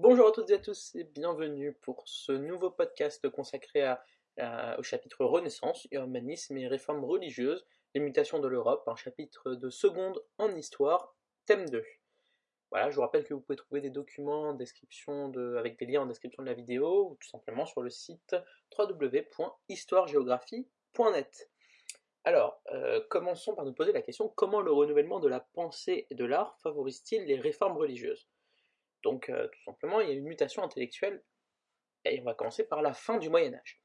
Bonjour à toutes et à tous et bienvenue pour ce nouveau podcast consacré au chapitre Renaissance, humanisme et réformes religieuses, les mutations de l'Europe, un chapitre de seconde en histoire, thème 2. Voilà, je vous rappelle que vous pouvez trouver des documents avec des liens en description de la vidéo ou tout simplement sur le site www.histoiregéographie.net. Alors, euh, commençons par nous poser la question comment le renouvellement de la pensée et de l'art favorise-t-il les réformes religieuses? Donc, euh, tout simplement, il y a une mutation intellectuelle, et on va commencer par la fin du Moyen Âge.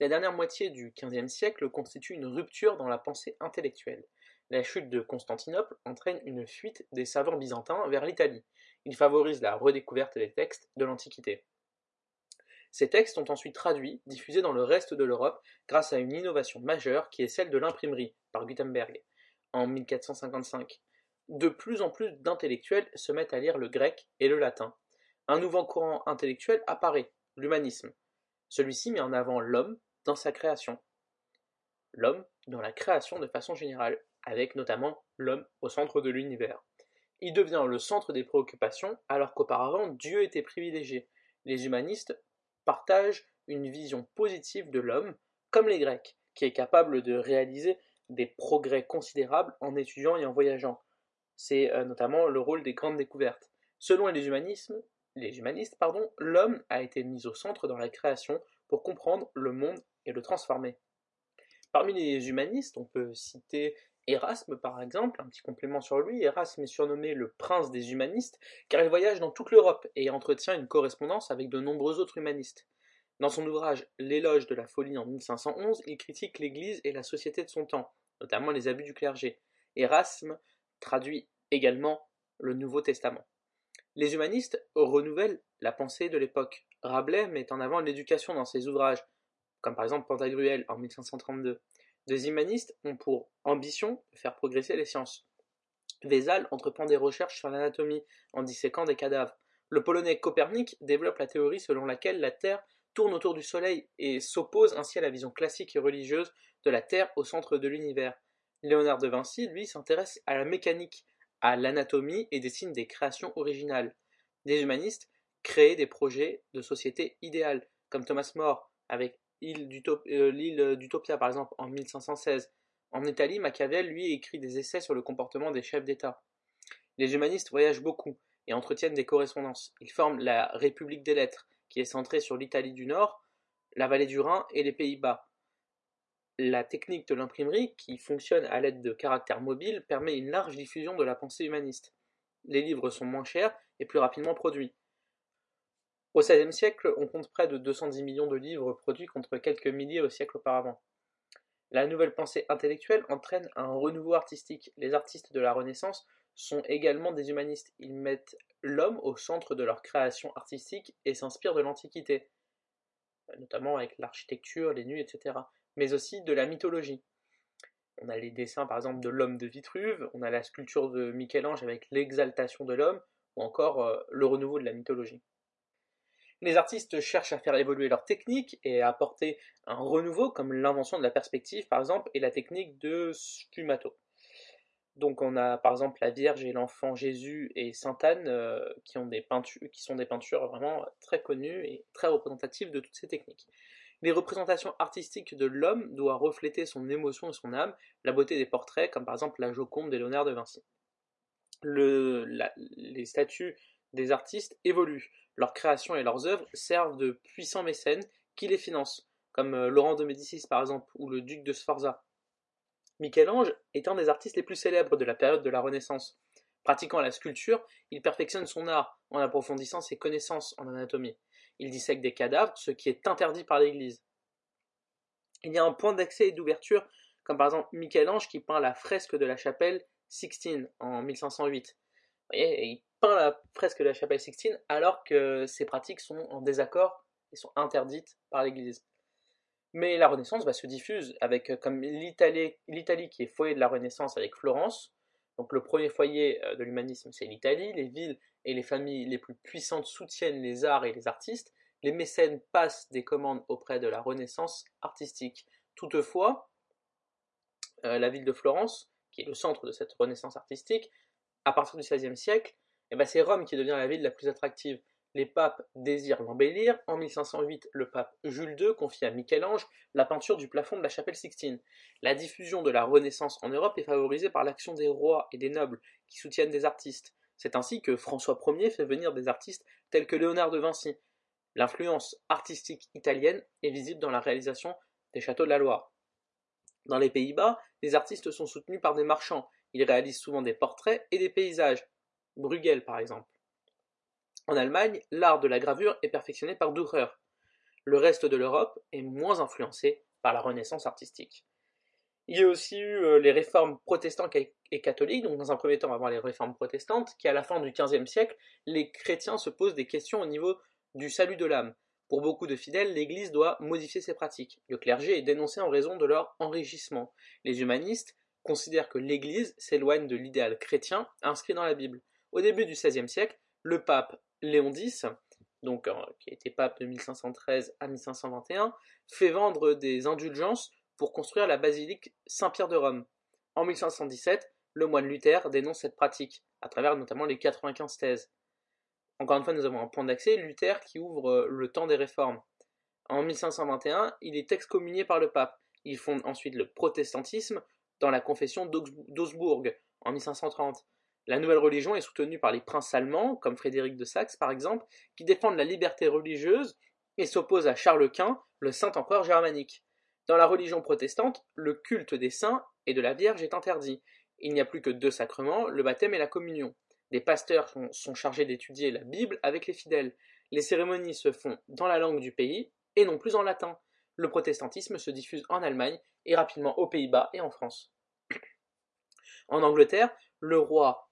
La dernière moitié du XVe siècle constitue une rupture dans la pensée intellectuelle. La chute de Constantinople entraîne une fuite des savants byzantins vers l'Italie. Il favorise la redécouverte des textes de l'Antiquité. Ces textes sont ensuite traduits, diffusés dans le reste de l'Europe grâce à une innovation majeure qui est celle de l'imprimerie par Gutenberg en 1455 de plus en plus d'intellectuels se mettent à lire le grec et le latin. Un nouveau courant intellectuel apparaît, l'humanisme. Celui-ci met en avant l'homme dans sa création. L'homme dans la création de façon générale, avec notamment l'homme au centre de l'univers. Il devient le centre des préoccupations alors qu'auparavant Dieu était privilégié. Les humanistes partagent une vision positive de l'homme, comme les Grecs, qui est capable de réaliser des progrès considérables en étudiant et en voyageant, c'est euh, notamment le rôle des grandes découvertes. Selon les, les humanistes, l'homme a été mis au centre dans la création pour comprendre le monde et le transformer. Parmi les humanistes, on peut citer Erasme par exemple, un petit complément sur lui. Erasme est surnommé le prince des humanistes car il voyage dans toute l'Europe et entretient une correspondance avec de nombreux autres humanistes. Dans son ouvrage L'éloge de la folie en 1511, il critique l'Église et la société de son temps, notamment les abus du clergé. Erasme traduit également le Nouveau Testament. Les humanistes renouvellent la pensée de l'époque. Rabelais met en avant l'éducation dans ses ouvrages, comme par exemple Pantagruel en 1532. Des humanistes ont pour ambition de faire progresser les sciences. Vézal entreprend des recherches sur l'anatomie en disséquant des cadavres. Le polonais Copernic développe la théorie selon laquelle la Terre tourne autour du Soleil et s'oppose ainsi à la vision classique et religieuse de la Terre au centre de l'univers. Léonard de Vinci, lui, s'intéresse à la mécanique à l'anatomie et dessine des créations originales. Des humanistes créent des projets de société idéale, comme Thomas More avec euh, l'île d'Utopia par exemple en 1516. En Italie, Machiavel lui écrit des essais sur le comportement des chefs d'État. Les humanistes voyagent beaucoup et entretiennent des correspondances. Ils forment la République des lettres, qui est centrée sur l'Italie du Nord, la vallée du Rhin et les Pays-Bas. La technique de l'imprimerie, qui fonctionne à l'aide de caractères mobiles, permet une large diffusion de la pensée humaniste. Les livres sont moins chers et plus rapidement produits. Au XVIe siècle, on compte près de 210 millions de livres produits contre quelques milliers au siècle auparavant. La nouvelle pensée intellectuelle entraîne un renouveau artistique. Les artistes de la Renaissance sont également des humanistes. Ils mettent l'homme au centre de leur création artistique et s'inspirent de l'Antiquité, notamment avec l'architecture, les nuits, etc mais aussi de la mythologie. On a les dessins par exemple de l'homme de Vitruve, on a la sculpture de Michel-Ange avec l'exaltation de l'homme, ou encore euh, le renouveau de la mythologie. Les artistes cherchent à faire évoluer leur technique et à apporter un renouveau comme l'invention de la perspective par exemple et la technique de sfumato. Donc on a par exemple la Vierge et l'enfant Jésus et Sainte Anne euh, qui, sont des peintures vraiment très connues et très représentatives de toutes ces techniques. Les représentations artistiques de l'homme doivent refléter son émotion et son âme, la beauté des portraits, comme par exemple la Joconde des Léonard de Vinci. les statues des artistes évoluent. Leurs créations et leurs œuvres servent de puissants mécènes qui les financent, comme euh, Laurent de Médicis par exemple, ou le duc de Sforza. Michel-Ange est un des artistes les plus célèbres de la période de la Renaissance. Pratiquant la sculpture, il perfectionne son art en approfondissant ses connaissances en anatomie il dissèque des cadavres, ce qui est interdit par l'Église. Il y a un point d'accès et d'ouverture, comme par exemple Michel-Ange qui peint la fresque de la chapelle Sixtine en 1508. Vous voyez, il peint la fresque de la chapelle Sixtine alors que ces pratiques sont en désaccord et sont interdites par l'Église. Mais la Renaissance va se diffuse avec comme l'Italie qui est foyer de la Renaissance avec Florence. Donc le premier foyer euh, de l'humanisme c'est l'Italie. Les villes et les familles les plus puissantes soutiennent les arts et les artistes, les mécènes passent des commandes auprès de la Renaissance artistique. Toutefois, euh, la ville de Florence, qui est le centre de cette Renaissance artistique, à partir du XVIe siècle, eh ben, c'est Rome qui devient la ville la plus attractive. Les papes désirent l'embellir. En 1508, le pape Jules II confie à Michel-Ange la peinture du plafond de la chapelle Sixtine. La diffusion de la Renaissance en Europe est favorisée par l'action des rois et des nobles qui soutiennent des artistes. C'est ainsi que François Ier fait venir des artistes tels que Léonard de Vinci. L'influence artistique italienne est visible dans la réalisation des châteaux de la Loire. Dans les Pays-Bas, les artistes sont soutenus par des marchands. Ils réalisent souvent des portraits et des paysages. Bruegel, par exemple. En Allemagne, l'art de la gravure est perfectionné par Dürer. Le reste de l'Europe est moins influencé par la Renaissance artistique. Il y a aussi eu euh, les réformes protestantes et catholiques, donc dans un premier temps avant les réformes protestantes, qui à la fin du XVe siècle, les chrétiens se posent des questions au niveau du salut de l'âme. Pour beaucoup de fidèles, l'Église doit modifier ses pratiques. Le clergé est dénoncé en raison de leur enrichissement. Les humanistes considèrent que l'Église s'éloigne de l'idéal chrétien inscrit dans la Bible. Au début du XVIe siècle, le pape Léon X, donc, euh, qui a été pape de 1513 à 1521, fait vendre des indulgences pour construire la basilique Saint-Pierre de Rome. En 1517, le moine Luther dénonce cette pratique, à travers notamment les 95 thèses. Encore une fois, nous avons un point d'accès, Luther qui ouvre euh, le temps des réformes. En 1521, il est excommunié par le pape. Il fonde ensuite le protestantisme dans la confession d'Augsbourg en 1530. La nouvelle religion est soutenue par les princes allemands, comme Frédéric de Saxe par exemple, qui défendent la liberté religieuse et s'opposent à Charles Quint, le saint empereur germanique. Dans la religion protestante, le culte des saints et de la Vierge est interdit. Il n'y a plus que deux sacrements, le baptême et la communion. Des pasteurs sont, sont chargés d'étudier la Bible avec les fidèles. Les cérémonies se font dans la langue du pays et non plus en latin. Le protestantisme se diffuse en Allemagne et rapidement aux Pays-Bas et en France. En Angleterre, le roi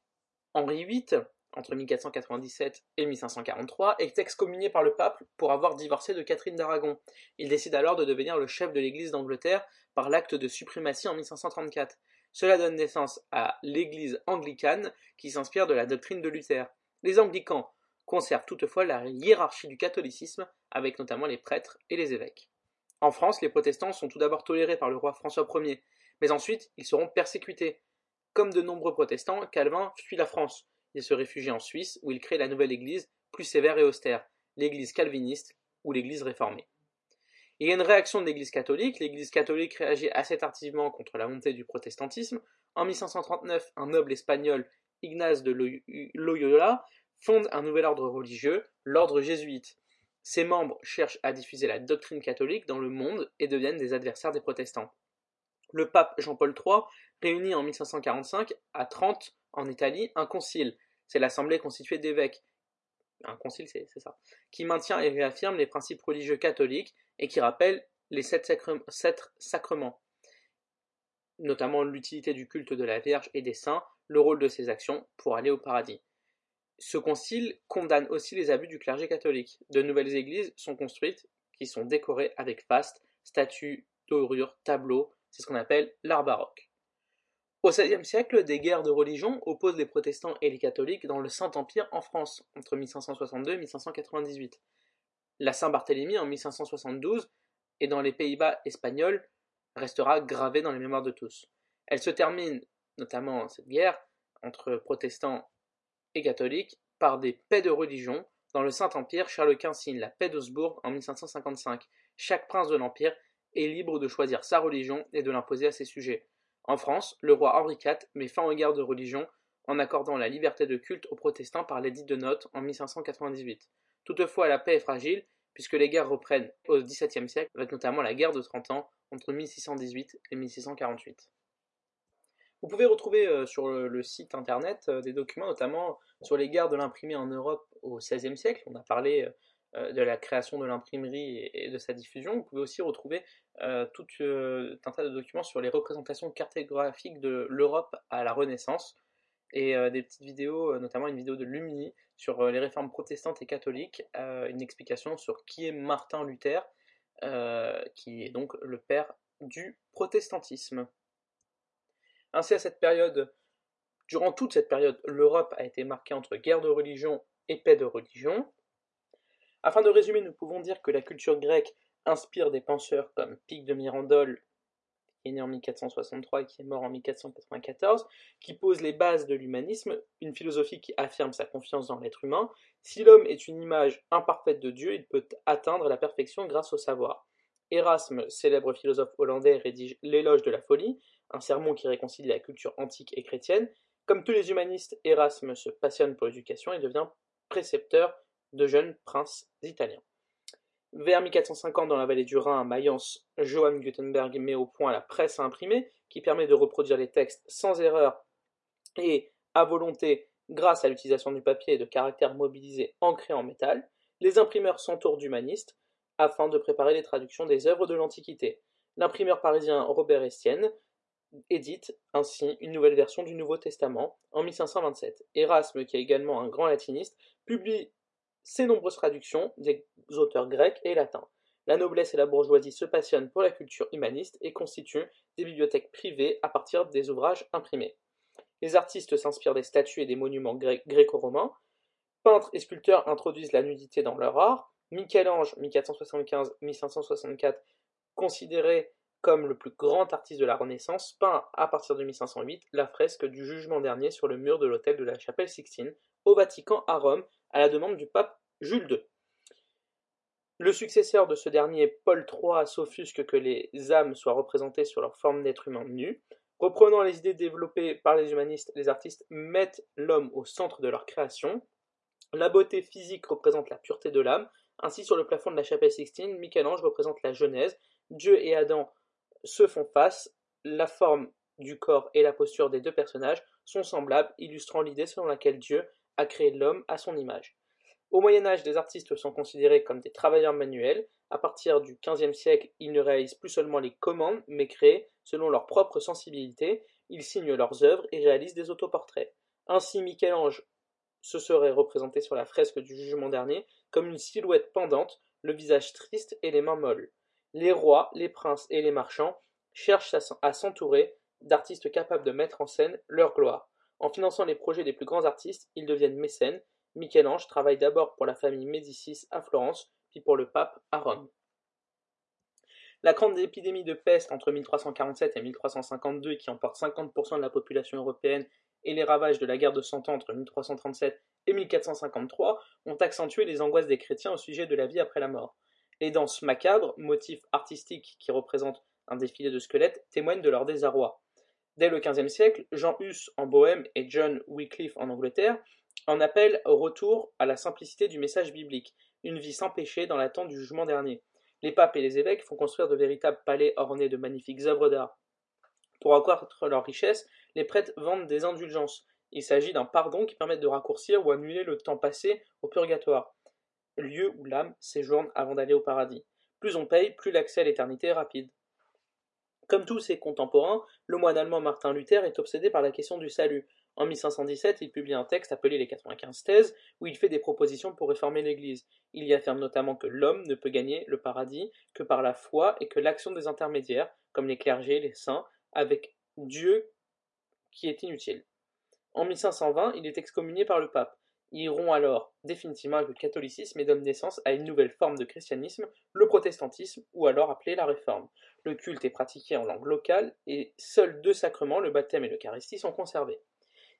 Henri VIII, entre 1497 et 1543, est excommunié par le pape pour avoir divorcé de Catherine d'Aragon. Il décide alors de devenir le chef de l'Église d'Angleterre par l'acte de suprématie en 1534. Cela donne naissance à l'Église anglicane qui s'inspire de la doctrine de Luther. Les anglicans conservent toutefois la hiérarchie du catholicisme, avec notamment les prêtres et les évêques. En France, les protestants sont tout d'abord tolérés par le roi François Ier, mais ensuite ils seront persécutés. Comme de nombreux protestants, Calvin fuit la France. Il se réfugie en Suisse où il crée la nouvelle église, plus sévère et austère, l'église calviniste ou l'église réformée. Il y a une réaction de l'église catholique. L'église catholique réagit assez tardivement contre la montée du protestantisme. En 1539, un noble espagnol, Ignace de Loyola, fonde un nouvel ordre religieux, l'ordre jésuite. Ses membres cherchent à diffuser la doctrine catholique dans le monde et deviennent des adversaires des protestants. Le pape Jean-Paul III réunit en 1545 à Trente, en Italie, un concile. C'est l'assemblée constituée d'évêques. Un concile, c'est ça. Qui maintient et réaffirme les principes religieux catholiques et qui rappelle les sept, sacrements, notamment l'utilité du culte de la Vierge et des saints, le rôle de ses actions pour aller au paradis. Ce concile condamne aussi les abus du clergé catholique. De nouvelles églises sont construites qui sont décorées avec fastes, statues, dorures, tableaux, c'est ce qu'on appelle l'art baroque. Au XVIe siècle, des guerres de religion opposent les protestants et les catholiques dans le Saint-Empire en France, entre 1562 et 1598. La Saint-Barthélemy en 1572 et dans les Pays-Bas espagnols restera gravée dans les mémoires de tous. Elle se termine, notamment cette guerre, entre protestants et catholiques, par des paix de religion. Dans le Saint-Empire, Charles Quint signe la paix d'Augsbourg en 1555. Chaque prince de l'Empire est libre de choisir sa religion et de l'imposer à ses sujets. En France, le roi Henri IV met fin aux guerres de religion en accordant la liberté de culte aux protestants par l'édit de Notes en 1598. Toutefois, la paix est fragile puisque les guerres reprennent au XVIIe siècle, avec notamment la guerre de Trente Ans entre 1618 et 1648. Vous pouvez retrouver euh, sur le, site internet euh, des documents, notamment sur les guerres de l'imprimé en Europe au XVIe siècle. On a parlé euh, de la création de l'imprimerie et, de sa diffusion. Vous pouvez aussi retrouver euh, tout euh, un tas de documents sur les représentations cartographiques de l'Europe à la Renaissance et des petites vidéos, notamment une vidéo de Lumini sur les réformes protestantes et catholiques, une explication sur qui est Martin Luther, qui est donc le père du protestantisme. Ainsi, à cette période, durant toute cette période, l'Europe a été marquée entre guerre de religion et paix de religion. Afin de résumer, nous pouvons dire que la culture grecque inspire des penseurs comme Pic de Mirandole qui est né en 1463 et qui est mort en 1494, qui pose les bases de l'humanisme, une philosophie qui affirme sa confiance dans l'être humain. Si l'homme est une image imparfaite de Dieu, il peut atteindre la perfection grâce au savoir. Erasme, célèbre philosophe hollandais, rédige L'éloge de la folie, un sermon qui réconcilie la culture antique et chrétienne. Comme tous les humanistes, Erasme se passionne pour l'éducation et devient précepteur de jeunes princes italiens. Vers 1450, dans la vallée du Rhin, à Mayence, Johann Gutenberg met au point la presse à imprimer, qui permet de reproduire les textes sans erreur et à volonté grâce à l'utilisation du papier et de caractères mobilisés ancrés en métal. Les imprimeurs s'entourent d'humanistes afin de préparer les traductions des œuvres de l'Antiquité. L'imprimeur parisien Robert Estienne édite ainsi une nouvelle version du Nouveau Testament en 1527. Erasme, qui est également un grand latiniste, publie ses nombreuses traductions des auteurs grecs et latins. La noblesse et la bourgeoisie se passionnent pour la culture humaniste et constituent des bibliothèques privées à partir des ouvrages imprimés. Les artistes s'inspirent des statues et des monuments gréco-romains. Peintres et sculpteurs introduisent la nudité dans leur art. Michel-Ange, 1475-1564, considéré comme le plus grand artiste de la Renaissance, peint à partir de 1508 la fresque du jugement dernier sur le mur de l'autel de la chapelle Sixtine, au Vatican à Rome, à la demande du pape Jules II. Le successeur de ce dernier, Paul III, s'offusque que les âmes soient représentées sur leur forme d'être humain nu. Reprenant les idées développées par les humanistes, les artistes mettent l'homme au centre de leur création. La beauté physique représente la pureté de l'âme. Ainsi, sur le plafond de la chapelle Sixtine, Michel-Ange représente la Genèse. Dieu et Adam se font face. La forme du corps et la posture des deux personnages sont semblables, illustrant l'idée selon laquelle Dieu a créé l'homme à son image. Au Moyen Âge, des artistes sont considérés comme des travailleurs manuels. À partir du XVe siècle, ils ne réalisent plus seulement les commandes, mais créent selon leur propre sensibilité. Ils signent leurs œuvres et réalisent des autoportraits. Ainsi, Michel-Ange se serait représenté sur la fresque du Jugement dernier comme une silhouette pendante, le visage triste et les mains molles. Les rois, les princes et les marchands cherchent à s'entourer d'artistes capables de mettre en scène leur gloire. En finançant les projets des plus grands artistes, ils deviennent mécènes. Michel-Ange travaille d'abord pour la famille Médicis à Florence, puis pour le pape à Rome. La grande épidémie de peste entre 1347 et 1352, qui emporte 50% de la population européenne, et les ravages de la guerre de Cent Ans entre 1337 et 1453 ont accentué les angoisses des chrétiens au sujet de la vie après la mort. Les danses macabres, motifs artistiques qui représentent un défilé de squelettes, témoignent de leur désarroi. Dès le XVe siècle, Jean Hus en Bohême et John Wycliffe en Angleterre en appellent au retour à la simplicité du message biblique, une vie sans péché dans l'attente du jugement dernier. Les papes et les évêques font construire de véritables palais ornés de magnifiques œuvres d'art. Pour accroître leur richesse, les prêtres vendent des indulgences. Il s'agit d'un pardon qui permet de raccourcir ou annuler le temps passé au purgatoire, lieu où l'âme séjourne avant d'aller au paradis. Plus on paye, plus l'accès à l'éternité est rapide. Comme tous ses contemporains, le moine allemand Martin Luther est obsédé par la question du salut. En 1517, il publie un texte appelé les 95 thèses, où il fait des propositions pour réformer l'Église. Il y affirme notamment que l'homme ne peut gagner le paradis que par la foi et que l'action des intermédiaires, comme les clergés, les saints, avec Dieu qui est inutile. En 1520, il est excommunié par le pape. Il rompt alors définitivement avec le catholicisme et donne naissance à une nouvelle forme de christianisme, le protestantisme, ou alors appelé la réforme. Le culte est pratiqué en langue locale et seuls deux sacrements, le baptême et l'Eucharistie, sont conservés.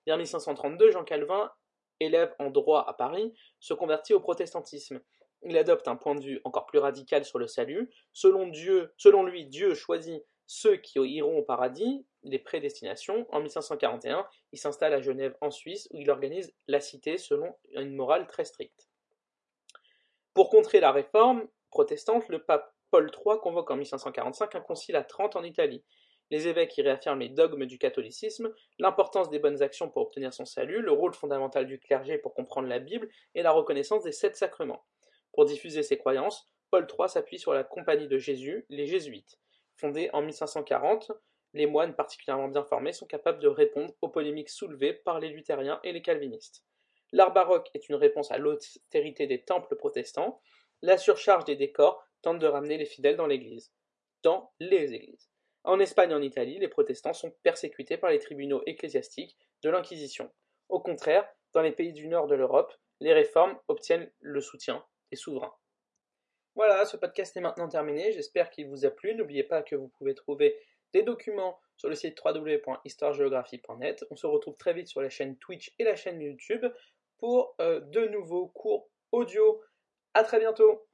Vers 1532, Jean Calvin, élève en droit à Paris, se convertit au protestantisme. Il adopte un point de vue encore plus radical sur le salut. Selon, Dieu, selon lui, Dieu choisit ceux qui iront au paradis, les prédestinations. En 1541, il s'installe à Genève en Suisse où il organise la cité selon une morale très stricte. Pour contrer la réforme protestante, le pape Paul III convoque en 1545 un concile à Trente en Italie. Les évêques y réaffirment les dogmes du catholicisme, l'importance des bonnes actions pour obtenir son salut, le rôle fondamental du clergé pour comprendre la Bible et la reconnaissance des sept sacrements. Pour diffuser ses croyances, Paul III s'appuie sur la Compagnie de Jésus, les Jésuites. Fondée en 1540, les moines particulièrement bien formés sont capables de répondre aux polémiques soulevées par les luthériens et les calvinistes. L'art baroque est une réponse à l'austérité des temples protestants. La surcharge des décors tente de ramener les fidèles dans l'église. Dans les églises. En Espagne et en Italie, les protestants sont persécutés par les tribunaux ecclésiastiques de l'Inquisition. Au contraire, dans les pays du nord de l'Europe, les réformes obtiennent le soutien des souverains. Voilà, ce podcast est maintenant terminé. J'espère qu'il vous a plu. N'oubliez pas que vous pouvez trouver des documents sur le site www.histoiregéographie.net. On se retrouve très vite sur la chaîne Twitch et la chaîne YouTube pour de nouveaux cours audio. A très bientôt